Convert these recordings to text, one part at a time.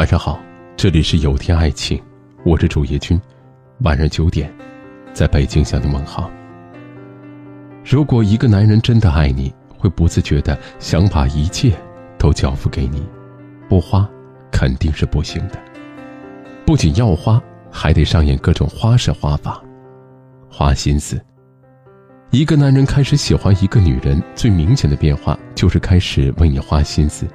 晚上好，这里是有天爱情，我是主页君。晚上九点，在北京向你问好。如果一个男人真的爱你，会不自觉的想把一切都交付给你，不花肯定是不行的。不仅要花，还得上演各种花式花法，花心思。一个男人开始喜欢一个女人，最明显的变化就是开始为你花心思。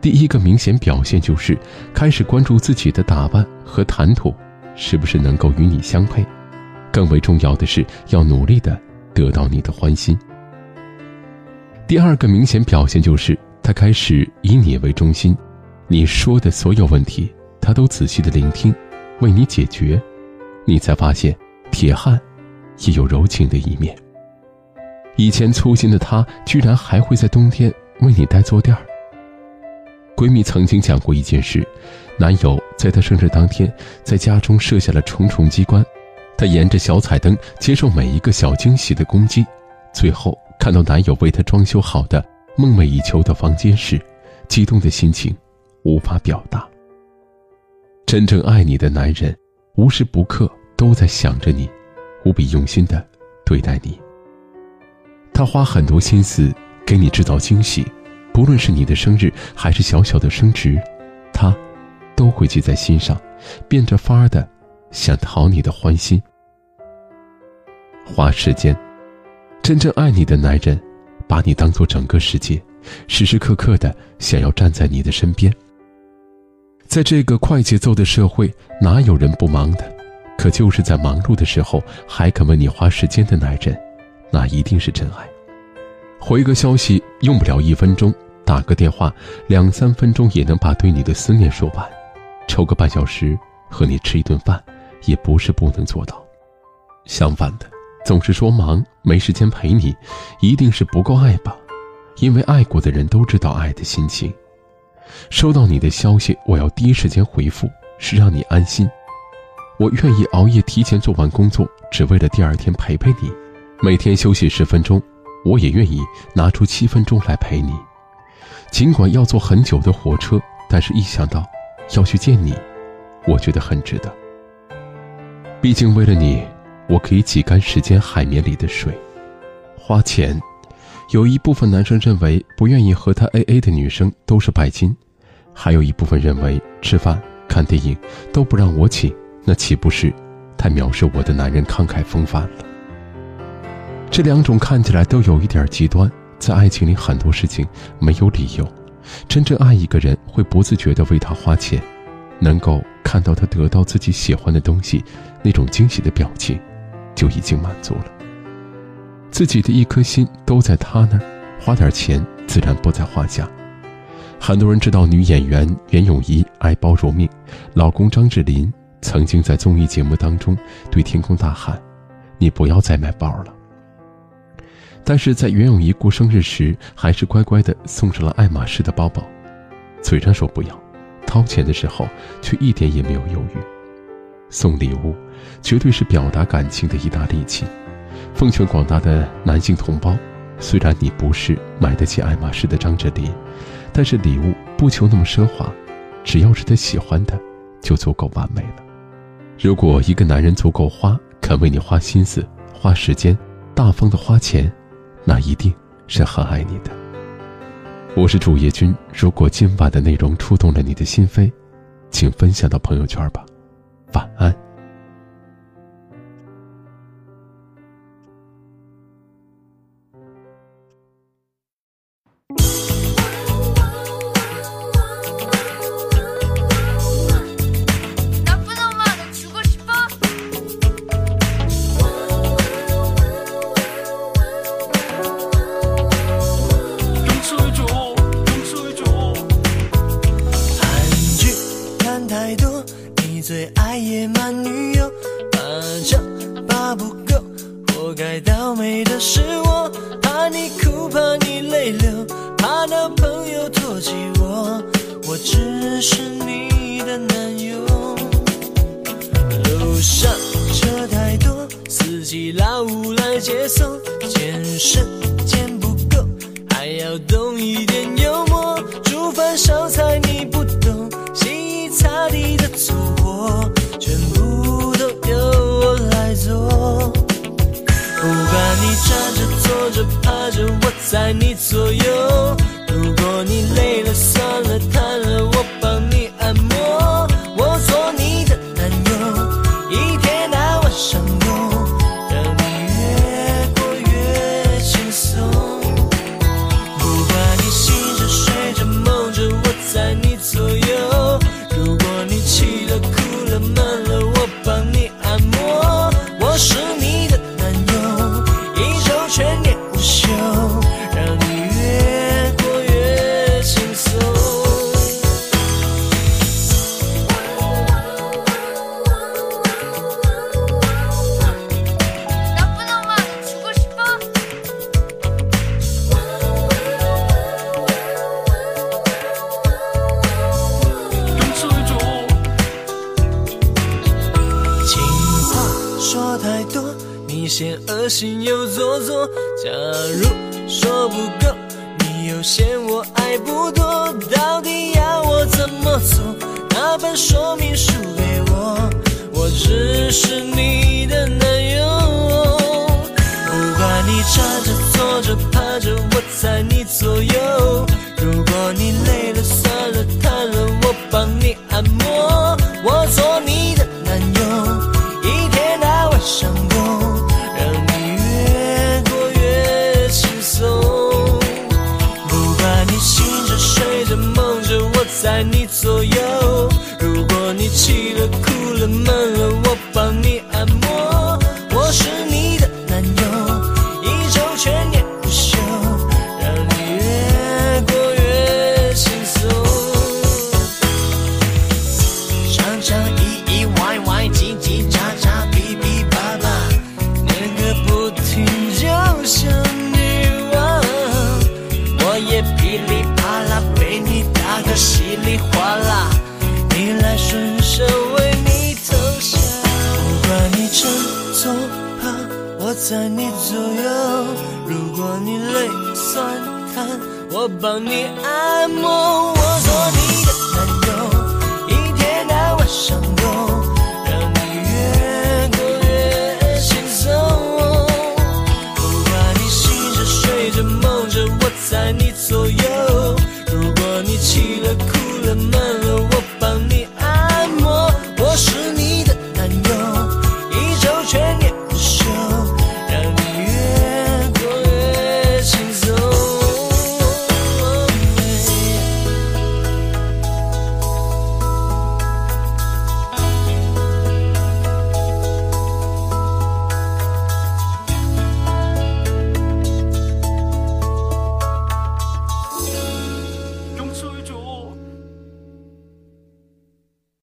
第一个明显表现就是开始关注自己的打扮和谈吐，是不是能够与你相配？更为重要的是要努力的得到你的欢心。第二个明显表现就是他开始以你为中心，你说的所有问题他都仔细的聆听，为你解决。你才发现铁汉也有柔情的一面。以前粗心的他，居然还会在冬天为你带坐垫儿。闺蜜曾经讲过一件事，男友在她生日当天，在家中设下了重重机关，她沿着小彩灯接受每一个小惊喜的攻击，最后看到男友为她装修好的梦寐以求的房间时，激动的心情无法表达。真正爱你的男人，无时不刻都在想着你，无比用心的对待你。他花很多心思给你制造惊喜。无论是你的生日还是小小的升职，他都会记在心上，变着法儿的想讨你的欢心。花时间，真正爱你的男人，把你当做整个世界，时时刻刻的想要站在你的身边。在这个快节奏的社会，哪有人不忙的？可就是在忙碌的时候还肯为你花时间的男人，那一定是真爱。回个消息用不了一分钟。打个电话，两三分钟也能把对你的思念说完；抽个半小时和你吃一顿饭，也不是不能做到。相反的，总是说忙没时间陪你，一定是不够爱吧？因为爱过的人都知道爱的心情。收到你的消息，我要第一时间回复，是让你安心。我愿意熬夜提前做完工作，只为了第二天陪陪你。每天休息十分钟，我也愿意拿出七分钟来陪你。尽管要坐很久的火车，但是一想到要去见你，我觉得很值得。毕竟为了你，我可以挤干时间海绵里的水。花钱，有一部分男生认为不愿意和他 A A 的女生都是拜金，还有一部分认为吃饭、看电影都不让我请，那岂不是太藐视我的男人慷慨风范了？这两种看起来都有一点极端。在爱情里，很多事情没有理由。真正爱一个人，会不自觉地为他花钱，能够看到他得到自己喜欢的东西，那种惊喜的表情，就已经满足了。自己的一颗心都在他那儿，花点钱自然不在话下。很多人知道女演员袁咏仪爱包如命，老公张智霖曾经在综艺节目当中对天空大喊：“你不要再买包了。”但是在袁咏仪过生日时，还是乖乖的送上了爱马仕的包包，嘴上说不要，掏钱的时候却一点也没有犹豫。送礼物，绝对是表达感情的一大利器。奉劝广大的男性同胞，虽然你不是买得起爱马仕的张智霖，但是礼物不求那么奢华，只要是他喜欢的，就足够完美了。如果一个男人足够花，肯为你花心思、花时间，大方的花钱。那一定是很爱你的。我是主页君，如果今晚的内容触动了你的心扉，请分享到朋友圈吧。晚安。怕你哭，怕你泪流，怕到朋友唾弃我。我只是你的男友。路上车太多，司机老吴来接送。钱时间不够，还要懂一点幽默。煮饭烧菜你不懂，洗衣擦地的粗活，全部都由我来做。不管你站着坐着。着我在你左右。如果你累了算了他心又做作。假如说不够，你又嫌我爱不多，到底要我怎么做？那本说明书给我，我只是你的男友。不管你站着、坐着、趴着，我在你左右。如果你累了、酸了、瘫了，我帮你按摩。我做哗啦，逆来顺受为你投降。不管你正坐趴，我在你左右。如果你累酸瘫，我帮你按摩。我做你的男友，